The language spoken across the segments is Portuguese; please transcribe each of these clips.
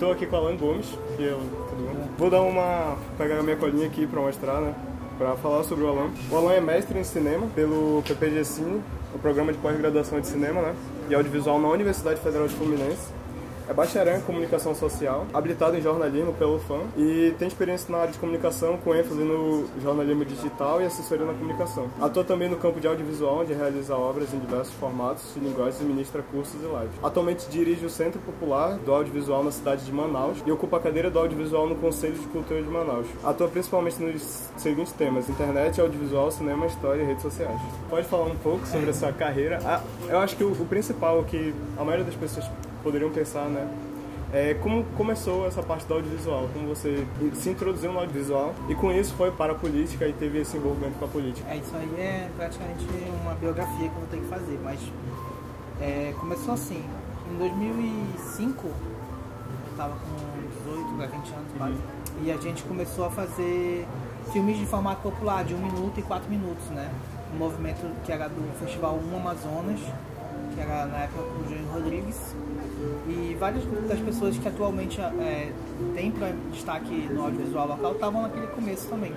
Estou aqui com o Alan Gomes, que eu, bom? Vou dar uma pegar a minha colinha aqui para mostrar, né? Para falar sobre o Alan. O Alan é mestre em cinema pelo PPG Cine, o programa de pós-graduação de cinema, né? E audiovisual na Universidade Federal de Fluminense é bacharel em comunicação social, habilitado em jornalismo pelo FAM e tem experiência na área de comunicação com ênfase no jornalismo digital e assessoria na comunicação. Atua também no campo de audiovisual, onde realiza obras em diversos formatos e linguagens e ministra cursos e lives. Atualmente dirige o Centro Popular do Audiovisual na cidade de Manaus e ocupa a cadeira do audiovisual no Conselho de Cultura de Manaus. Atua principalmente nos seguintes temas: internet, audiovisual, cinema, história e redes sociais. Pode falar um pouco sobre a sua carreira? Ah, eu acho que o, o principal que a maioria das pessoas poderiam pensar, né? É, como começou essa parte do audiovisual? Como você se introduziu no audiovisual e com isso foi para a política e teve esse envolvimento com a política? É, isso aí é praticamente uma biografia que eu vou ter que fazer, mas é, começou assim. Em 2005, eu estava com 18 para 20 anos quase, uhum. e a gente começou a fazer filmes de formato popular, de 1 minuto e 4 minutos, né? Um movimento que era do Festival 1 Amazonas, que era na época com o Júnior Rodrigues, e várias das pessoas que atualmente é, têm destaque no audiovisual local estavam naquele começo também.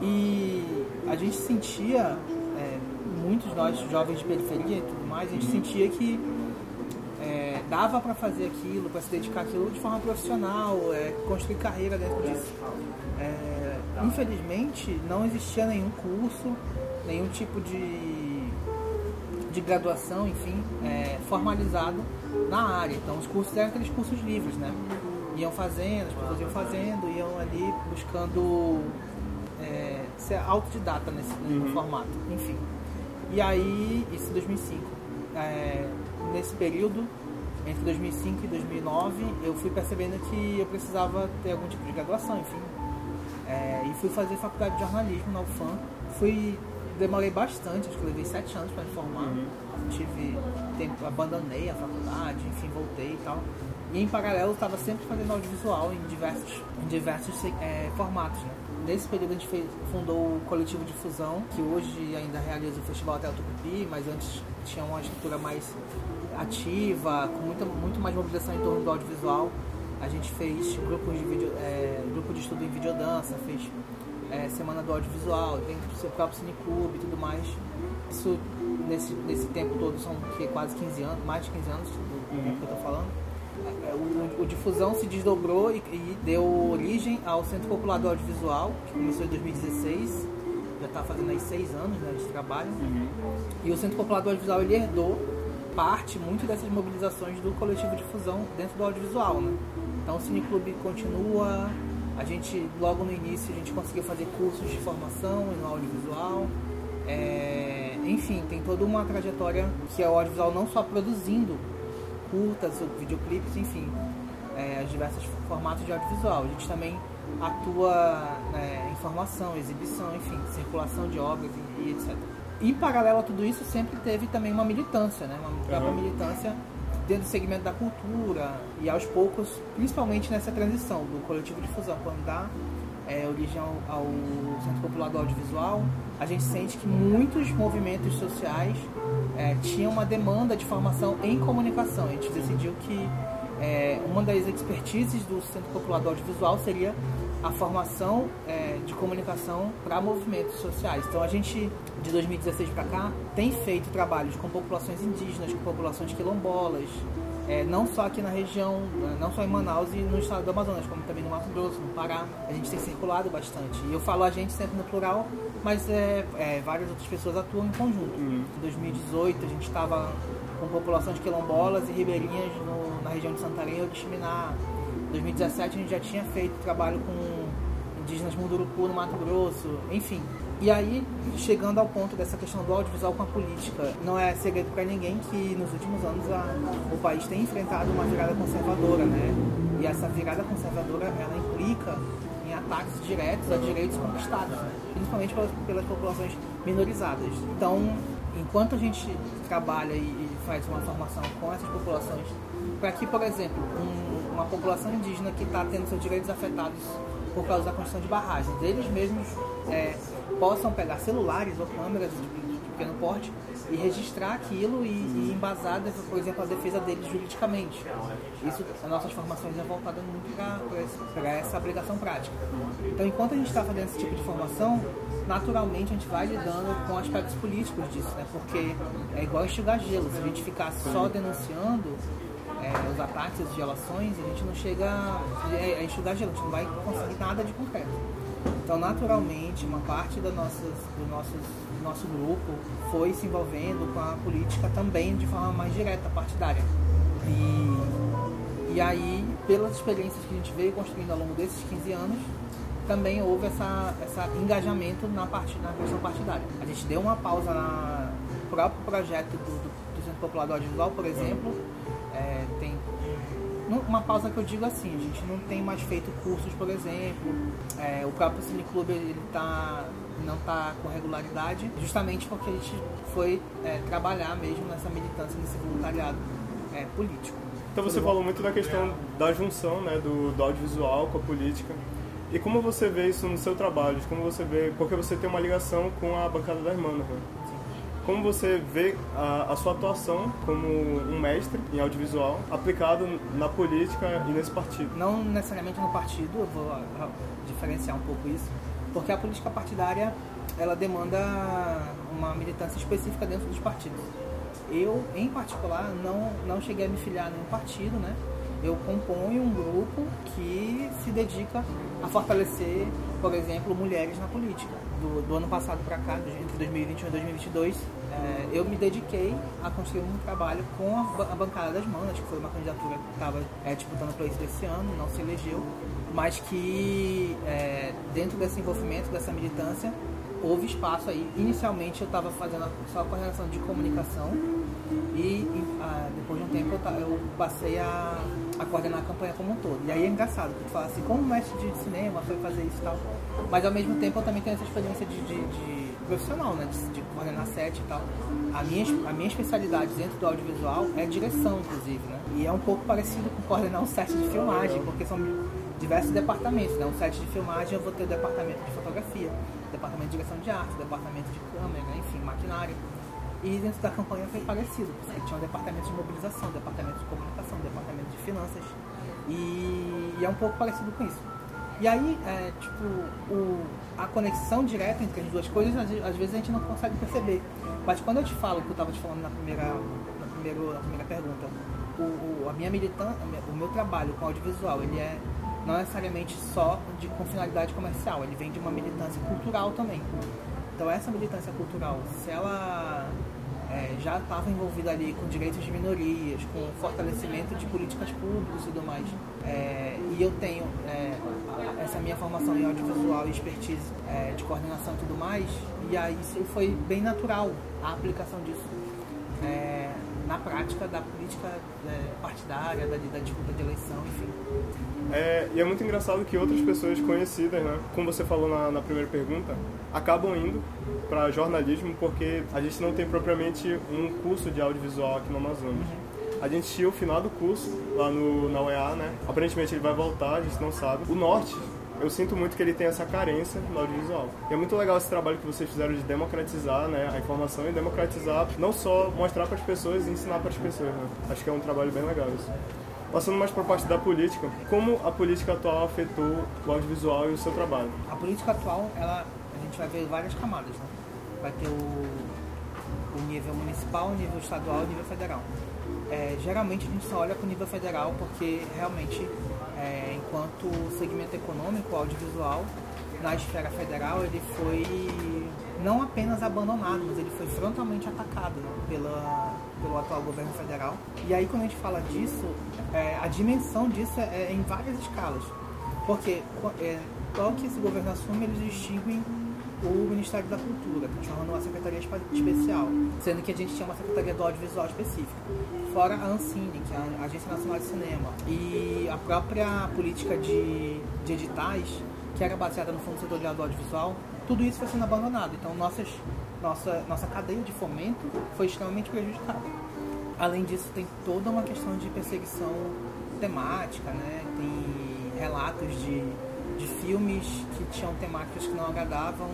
E a gente sentia, é, muitos nós jovens de periferia e tudo mais, a gente sentia que é, dava para fazer aquilo, para se dedicar àquilo de forma profissional, é, construir carreira dentro disso. É, infelizmente, não existia nenhum curso, nenhum tipo de de graduação, enfim, é, formalizado na área. Então os cursos eram aqueles cursos livres, né? Iam fazendo, as pessoas iam fazendo, iam ali buscando é, ser autodidata nesse, uhum. formato, enfim. E aí, isso em 2005. É, nesse período, entre 2005 e 2009, eu fui percebendo que eu precisava ter algum tipo de graduação, enfim. É, e fui fazer faculdade de jornalismo na UFAM. Fui demorei bastante, acho que levei sete anos para me formar. Uhum. Tive tempo, abandonei a faculdade, enfim, voltei e tal. E em paralelo estava sempre fazendo audiovisual em diversos, em diversos é, formatos. Né? Nesse período a gente fez, fundou o Coletivo Difusão, que hoje ainda realiza o Festival Hotel Tucupi, mas antes tinha uma estrutura mais ativa, com muita, muito mais mobilização em torno do audiovisual. A gente fez grupos de vídeo, é, grupo de estudo em videodança, fez é, Semana do Audiovisual, tem o seu próprio cineclube e tudo mais. Isso, nesse, nesse tempo todo, são que, quase 15 anos, mais de 15 anos do uhum. que eu estou falando. É, é, o, o, Difusão se desdobrou e, e, deu origem ao Centro Popular do Audiovisual, que começou em 2016, já está fazendo aí seis anos né, de trabalho. Uhum. E o Centro Popular do Audiovisual ele herdou parte muito dessas mobilizações do coletivo Difusão dentro do audiovisual. Né? Então o Cineclube continua, a gente, logo no início, a gente conseguiu fazer cursos de formação no audiovisual. É, enfim, tem toda uma trajetória que é o audiovisual não só produzindo curtas, videoclipes, enfim, é, os diversos formatos de audiovisual. A gente também atua né, em formação, exibição, enfim, circulação de obras e, e, etc. Em paralelo a tudo isso, sempre teve também uma militância, né, uma própria uhum. militância dentro do segmento da cultura e aos poucos, principalmente nessa transição do coletivo de fusão, quando dá é, origem ao, Centro Popular do Audiovisual, a gente sente que muitos movimentos sociais é, tinham uma demanda de formação em comunicação. A gente decidiu que é, uma das expertises do Centro Popular do Audiovisual seria a formação é, de comunicação para movimentos sociais. Então a gente, de 2016 para cá, tem feito trabalhos com populações indígenas, com populações quilombolas, é, não só aqui na região, não só em Manaus e no estado do Amazonas, como também no Mato Grosso, no Pará. A gente tem circulado bastante. E eu falo a gente sempre no plural, mas é, é várias outras pessoas atuam em conjunto. Uhum. Em 2018 a gente estava com populações quilombolas e ribeirinhas no, na região de Santarém e Oriximiná. 2017 a gente já tinha feito trabalho com indígenas Munduruku no Mato Grosso, enfim. E aí, chegando ao ponto dessa questão do audiovisual com a política, não é segredo para ninguém que nos últimos anos a, o país tem enfrentado uma virada conservadora, né? E essa virada conservadora, ela implica em ataques diretos a direitos conquistados, né? principalmente pelas, pelas populações minorizadas. Então, enquanto a gente trabalha e, faz uma formação com essas populações, para que, por exemplo, um, uma população indígena que está tendo seus direitos afetados por causa da construção de barragens, eles mesmos é, possam pegar celulares ou câmeras de, pequeno porte e registrar aquilo e, e embasar, por exemplo, a defesa deles juridicamente. Isso, as nossas formações é voltada muito para essa aplicação prática. Então, enquanto a gente está fazendo esse tipo de formação, naturalmente a gente vai lidando com aspectos políticos disso, né? Porque é igual enxugar gelo. Se a gente ficar só denunciando é, os ataques, as violações, a gente não chega a enxugar gelo, a gente não vai conseguir nada de concreto. Então, naturalmente, uma parte do, nossas, do nossos, do nosso grupo foi se envolvendo com a política também de forma mais direta, partidária. E, e aí, pelas experiências que a gente veio construindo ao longo desses 15 anos, também houve essa, essa engajamento na, parte, na questão partidária. A gente deu uma pausa no próprio projeto do, do, do Centro Popular do Audiovisual, por exemplo, é, tem uma pausa que eu digo assim, a gente não tem mais feito cursos, por exemplo, é, o próprio Cineclube ele tá, não está com regularidade, justamente porque a gente foi é, trabalhar mesmo nessa militância, nesse voluntariado é, político. Então você falou muito da questão da junção né, do, do audiovisual com a política. E como você vê isso no seu trabalho? Como você vê, porque você tem uma ligação com a bancada da irmã, né? Como você vê a, a, sua atuação como um mestre em audiovisual aplicado na política e nesse partido? Não necessariamente no partido, eu vou diferenciar um pouco isso, porque a política partidária ela demanda uma militância específica dentro dos partidos. Eu, em particular, não, não cheguei a me filiar em nenhum partido, né? Eu componho um grupo que se dedica a fortalecer, por exemplo, mulheres na política. Do, do ano passado para cá, entre 2021 e 2022, é, eu me dediquei a construir um trabalho com a, a bancada das manas, que foi uma candidatura que estava é, disputando para isso desse ano, não se elegeu, mas que é, dentro desse envolvimento, dessa militância, houve espaço aí. Inicialmente eu estava fazendo só a coordenação de comunicação e, e ah, depois de um tempo eu, eu passei a, a, coordenar a campanha como um todo. E aí é engraçado, porque tu fala assim, como mestre de cinema foi fazer isso e tal. Mas ao mesmo tempo eu também tenho essa experiência de, de, de profissional, né? De, de, coordenar set e tal. A minha, a minha especialidade dentro do audiovisual é direção, inclusive, né? E é um pouco parecido com coordenar um set de filmagem, porque são diversos departamentos, né? Um set de filmagem eu vou ter o departamento de fotografia, departamento de direção de arte, departamento de câmera, enfim, maquinário. E dentro da campanha foi parecido. Você tinha um departamento de mobilização, departamento de comunicação, departamento de finanças. E, e é um pouco parecido com isso. E aí, é, tipo, o, a conexão direta entre as duas coisas, às, vezes a gente não consegue perceber. Mas quando eu te falo, que eu estava te falando na primeira, na na primeira pergunta, o, o, a minha militância, o meu trabalho com audiovisual, ele é não necessariamente só de, com finalidade comercial, ele vem de uma militância cultural também. Então essa militância cultural, se ela é, já estava envolvida ali com direitos de minorias, com fortalecimento de políticas públicas e tudo mais, é, e eu tenho é, essa minha formação em audiovisual e expertise é, de coordenação e tudo mais, e aí foi bem natural a aplicação disso na prática da política é, partidária, da, da disputa de eleição, enfim. É, e é muito engraçado que outras pessoas conhecidas, né, como você falou na, na primeira pergunta, acabam indo para jornalismo porque a gente não tem propriamente um curso de audiovisual aqui no Amazonas. Uhum. A gente tinha o final do curso lá no, na UEA, né? Aparentemente ele vai voltar, a gente não sabe. O Norte, eu sinto muito que ele tem essa carência no audiovisual. E é muito legal esse trabalho que vocês fizeram de democratizar né, a informação e democratizar, não só mostrar para as pessoas e ensinar para as pessoas. Né? Acho que é um trabalho bem legal isso. Passando mais para a parte da política, como a política atual afetou o audiovisual e o seu trabalho? A política atual, ela, a gente vai ver várias camadas. Né? Vai ter o, o nível municipal, o nível estadual e o nível federal. É, geralmente a gente só olha para o nível federal porque realmente, é, enquanto segmento econômico, audiovisual, na esfera federal, ele foi não apenas abandonado, mas ele foi frontalmente atacado né, pela, pelo atual governo federal. E aí, quando a gente fala disso, é, a dimensão disso é, é, em várias escalas. Porque é, logo que esse governo assume, eles extinguem o Ministério da Cultura, transformando uma secretaria especial, sendo que a gente tinha uma secretaria do audiovisual específica. Fora a Ancine, que é a Agência Nacional de Cinema, e a própria política de, de editais, que era baseada no Fundo Setorial do Audiovisual, tudo isso foi sendo abandonado. Então, nossas, nossa, nossa cadeia de fomento foi extremamente prejudicada. Além disso, tem toda uma questão de perseguição temática, né? tem relatos de, de filmes que tinham temáticas que não agradavam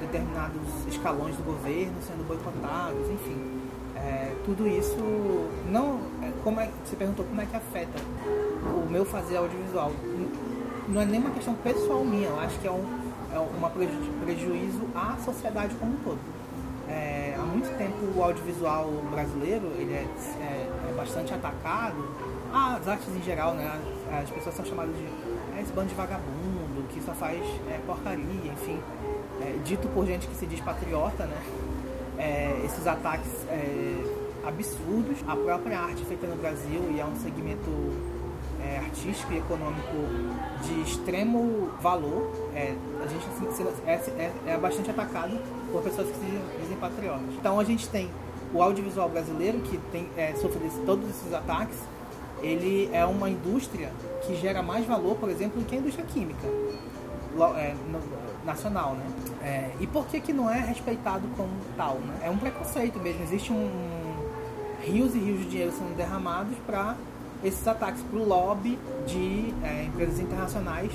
determinados escalões do governo sendo boicotados, enfim. É, tudo isso não é, como é você perguntou como é que afeta o meu fazer audiovisual. Não é nem uma questão pessoal minha eu acho que é um é uma preju, prejuízo à sociedade como um todo. É, há muito tempo o audiovisual brasileiro ele é, é, é bastante atacado. Ah, as artes em geral né? As pessoas são chamadas de é, esse bando de vagabundo que só faz é, porcaria enfim é, dito por gente que se diz patriota né é, esses ataques é, absurdos à própria arte feita no Brasil e é um segmento é, artístico e econômico de extremo valor. É, a gente assim, é, bastante atacado por pessoas que se dizem patriotas. Então a gente tem o audiovisual brasileiro que tem desse, todos esses ataques. Ele é uma indústria que gera mais valor, por exemplo, do que a indústria química é, nacional, né? É, e por que que não é respeitado como tal, né? É um preconceito mesmo. Existe um, rios e rios de dinheiro sendo derramados para esses ataques para o lobby de é, empresas internacionais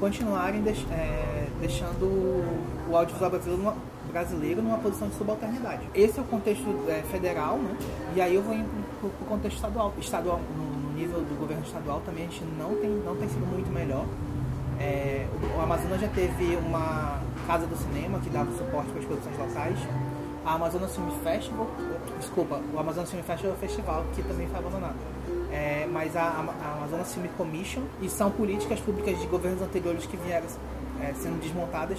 continuarem deix, é, deixando o audiovisual brasileiro numa, brasileiro numa posição de subalternidade. Esse é o contexto é, federal, né? E aí eu vou para o contexto estadual. Estadual no nível do governo estadual também a gente não tem, não tem sido muito melhor. É, o Amazonas já teve uma casa do cinema que dava suporte para as produções locais. A Amazonas Film Festival, desculpa, o Amazonas Film Festival é o festival que também foi abandonado. É, mas a, a Amazonas Film Commission e são políticas públicas de governos anteriores que vieram é, sendo desmontadas,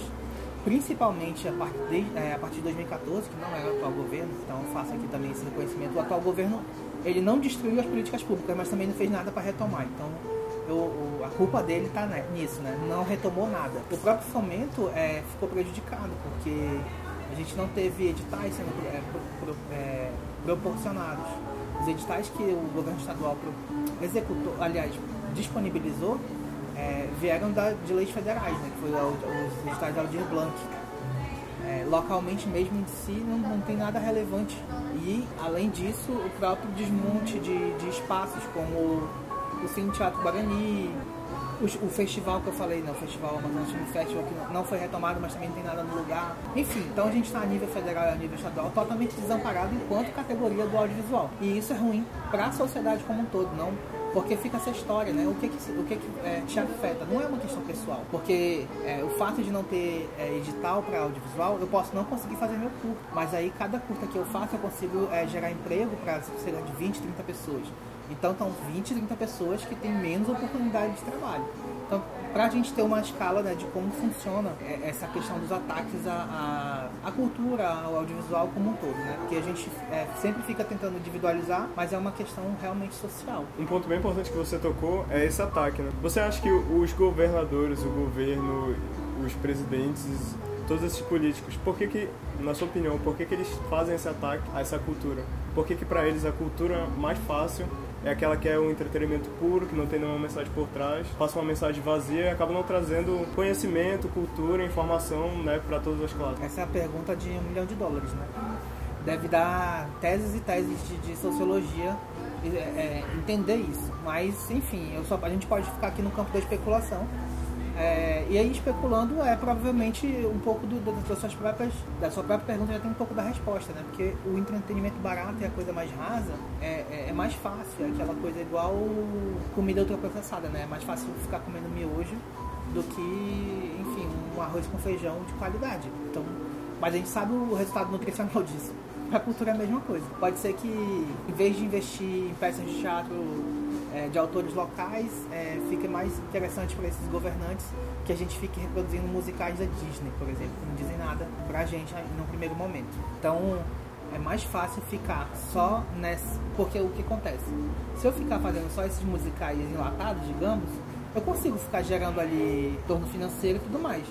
principalmente a, part, de, é, a partir de 2014, que não era o atual governo, então faço aqui também esse reconhecimento. O atual governo ele não destruiu as políticas públicas, mas também não fez nada para retomar. Então eu, a culpa dele está nisso, né? Não retomou nada. O próprio fomento é, ficou prejudicado, porque a gente não teve editais sendo é, pro, pro, é, proporcionados. Os editais que o governo estadual executou, aliás, disponibilizou, é, vieram da, de leis federais, né? Que foi os editais Aldir Blanc. É, localmente mesmo em si não, não tem nada relevante. E, além disso, o próprio desmonte de, de espaços como o Cine Teatro Guarani, o, o, festival que eu falei, não, o Festival Amazonas Festival, que não foi retomado, mas também não tem nada no lugar. Enfim, então a gente está a nível federal e a nível estadual totalmente desamparado enquanto categoria do audiovisual. E isso é ruim para a sociedade como um todo, não porque fica essa história, né? O que que, o que, que é, te afeta? Não é uma questão pessoal, porque é, o fato de não ter é, edital para audiovisual, eu posso não conseguir fazer meu curto, mas aí cada curta que eu faço eu consigo é, gerar emprego para cerca de 20, 30 pessoas. Então estão 20, 30 pessoas que têm menos oportunidade de trabalho. Então, para a gente ter uma escala né, de como funciona é, essa questão dos ataques à, à, à, cultura, ao audiovisual como um todo, né? Porque a gente é, sempre fica tentando individualizar, mas é uma questão realmente social. Um ponto bem importante que você tocou é esse ataque, né? Você acha que os governadores, o governo, os presidentes, todos esses políticos, por que que, na sua opinião, por que que eles fazem esse ataque a essa cultura? Por que que para eles a cultura mais fácil é aquela que é um entretenimento puro, que não tem nenhuma mensagem por trás, passa uma mensagem vazia e acaba não trazendo conhecimento, cultura, informação né, para todas as classes. Essa é a pergunta de um milhão de dólares, né? Deve dar teses e teses de, de sociologia é, é, entender isso. Mas, enfim, eu só, a gente pode ficar aqui no campo da especulação é, e aí especulando é provavelmente um pouco do, das suas próprias, da sua própria pergunta já tem um pouco da resposta, né? Porque o entretenimento barato e a coisa mais rasa é, é, é mais fácil, é aquela coisa igual comida ultraprocessada, né? É mais fácil ficar comendo miojo do que, enfim, um arroz com feijão de qualidade. Então, mas a gente sabe o resultado nutricional disso. A cultura é a mesma coisa. Pode ser que, em vez de investir em peças de teatro é, de autores locais, é, fica mais interessante para esses governantes que a gente fique reproduzindo musicais da Disney, por exemplo, que não dizem nada para a gente no primeiro momento. Então é mais fácil ficar só nessa. Porque o que acontece? Se eu ficar fazendo só esses musicais enlatados, digamos, eu consigo ficar gerando ali torno financeiro e tudo mais.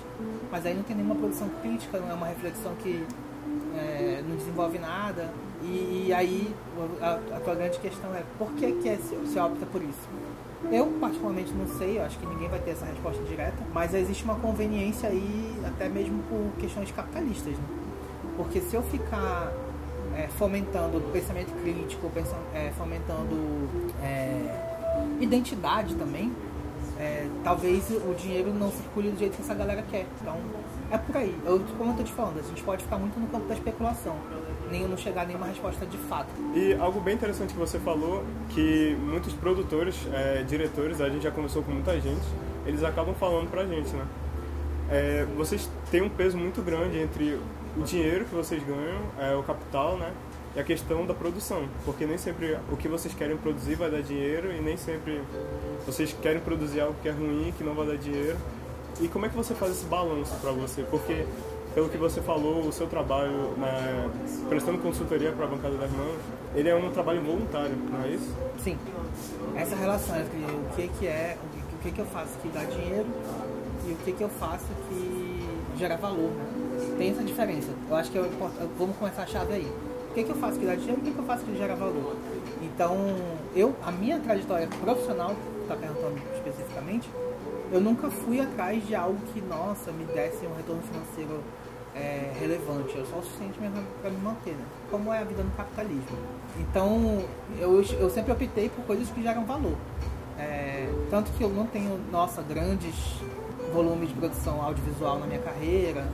Mas aí não tem nenhuma produção crítica, não é uma reflexão que é, não desenvolve nada. E, e aí a, a, tua grande questão é por que, que é, se opta por isso? Eu particularmente não sei, eu acho que ninguém vai ter essa resposta direta, mas existe uma conveniência aí até mesmo por questões capitalistas. Né? Porque se eu ficar é, fomentando pensamento crítico, pensando, é, fomentando é, identidade também, é, talvez o dinheiro não circule do jeito que essa galera quer. Então, é por aí. Eu, como eu tô te falando, a gente pode ficar muito no campo da especulação, nem não chegar a nenhuma resposta de fato. E algo bem interessante que você falou, que muitos produtores, é, diretores, a gente já conversou com muita gente, eles acabam falando pra gente, né? É, vocês têm um peso muito grande entre o dinheiro que vocês ganham, é, o capital, né? E a questão da produção, porque nem sempre o que vocês querem produzir vai dar dinheiro e nem sempre vocês querem produzir algo que é ruim, que não vai dar dinheiro. E como é que você faz esse balanço para você? Porque pelo que você falou, o seu trabalho né, prestando consultoria para a bancada das mãos, ele é um trabalho voluntário, não é isso? Sim. Essa relação entre o que, que é, o que, que eu faço que dá dinheiro e o que, que eu faço que gera valor. Né? Tem essa diferença. Eu acho que eu, vamos começar a chave aí. O que, que eu faço que dá dinheiro e o que, que eu faço que gera valor. Então, eu, a minha trajetória profissional, está perguntando especificamente, eu nunca fui atrás de algo que, nossa, me desse um retorno financeiro é, relevante. É só o suficiente mesmo para me manter, né? Como é a vida no capitalismo. Então, eu, eu sempre optei por coisas que geram valor. É, tanto que eu não tenho, nossa, grandes volumes de produção audiovisual na minha carreira.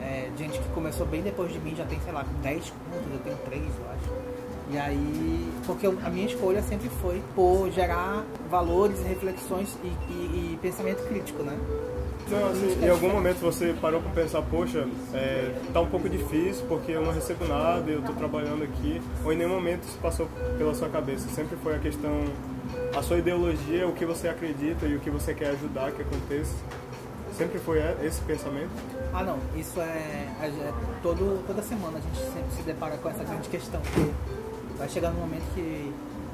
É, gente que começou bem depois de mim já tem, sei lá, 10 contas, eu tenho 3, eu acho. E aí, porque eu, a minha escolha sempre foi por gerar valores, reflexões e, e, e pensamento crítico, né? Não, assim, em algum momento você parou para pensar, poxa, é, tá um pouco difícil porque eu não recebo nada, eu estou trabalhando aqui, ou em nenhum momento isso passou pela sua cabeça? Sempre foi a questão, a sua ideologia, o que você acredita e o que você quer ajudar que aconteça? Sempre foi esse pensamento? Ah, não, isso é, é, é todo, toda semana a gente sempre se depara com essa grande questão, vai chegar um momento que,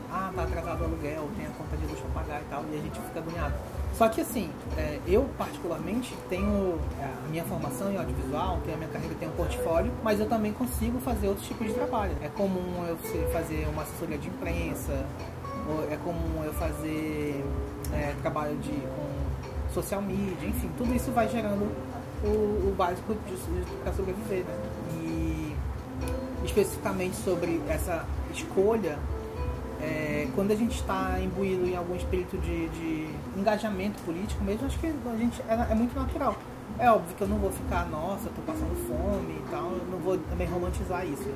ah, tá atrasado o aluguel, tem a conta de luz para pagar e tal, e a gente fica agoniado. Só que assim, é, eu particularmente tenho é, a minha formação em audiovisual, tenho a minha carreira, tenho um portfólio, mas eu também consigo fazer outros tipos de trabalho. É comum eu fazer uma assessoria de imprensa, é comum eu fazer é, trabalho de, com social media, enfim, tudo isso vai gerando o, o básico para sobreviver. Né? Especificamente sobre essa escolha é, quando a gente está imbuído em algum espírito de, de, engajamento político mesmo, acho que a gente é, é, muito natural. É óbvio que eu não vou ficar, nossa, tô passando fome e tal, eu não vou também romantizar isso.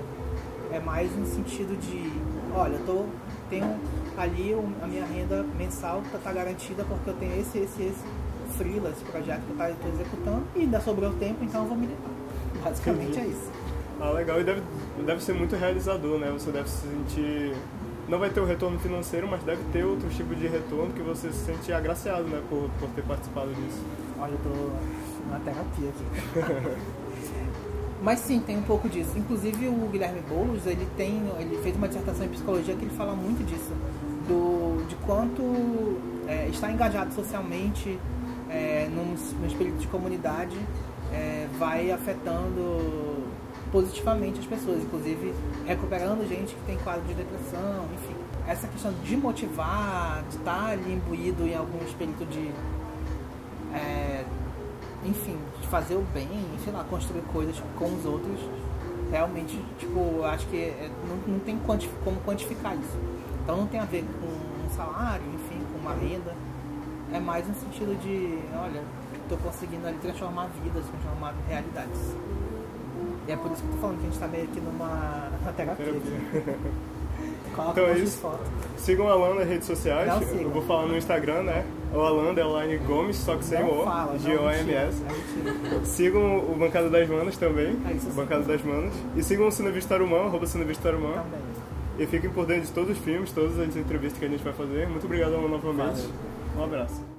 É mais no sentido de, olha, eu tô, tenho ali a minha renda mensal que tá garantida porque eu tenho esse, esse, esse freela, esse projeto que eu estou executando e ainda sobrou tempo, então eu vou militar. Basicamente é isso. Ah, legal. E deve, deve ser muito realizador, né? Você deve se sentir não vai ter o retorno financeiro, mas deve ter outro tipo de retorno que você se sente agraciado, né, por, por ter participado disso. Olha, eu tô na terapia aqui. mas sim, tem um pouco disso. Inclusive o Guilherme Boulos, ele tem, ele fez uma dissertação em psicologia que ele fala muito disso, do, de quanto é, estar engajado socialmente é, num, num espírito de comunidade é, vai afetando positivamente as pessoas, inclusive recuperando gente que tem quadro de depressão, enfim. Essa questão de motivar, de estar ali imbuído em algum espírito de. É, enfim, de fazer o bem, sei lá, construir coisas com os outros, realmente, tipo, acho que é, não, não tem quanti como quantificar isso. Então não tem a ver com um salário, enfim, com uma renda. É mais no sentido de, olha, estou conseguindo ali transformar vidas, transformar realidades. E é por isso que eu tô falando que a gente tá meio aqui numa, numa terapia. terapia. então é isso. Sigam o Alan nas redes sociais. Não, eu vou falar no Instagram, né? O Alan Deline Gomes, só que sem o G-O-M-S. É sigam o Bancada das Manas também. É isso, Bancada das Manas. E sigam o Cinevistarumã, arroba Cinevistarumã. Também. E fiquem por dentro de todos os filmes, todas as entrevistas que a gente vai fazer. Muito obrigado, Alan, novamente. Valeu. Um abraço.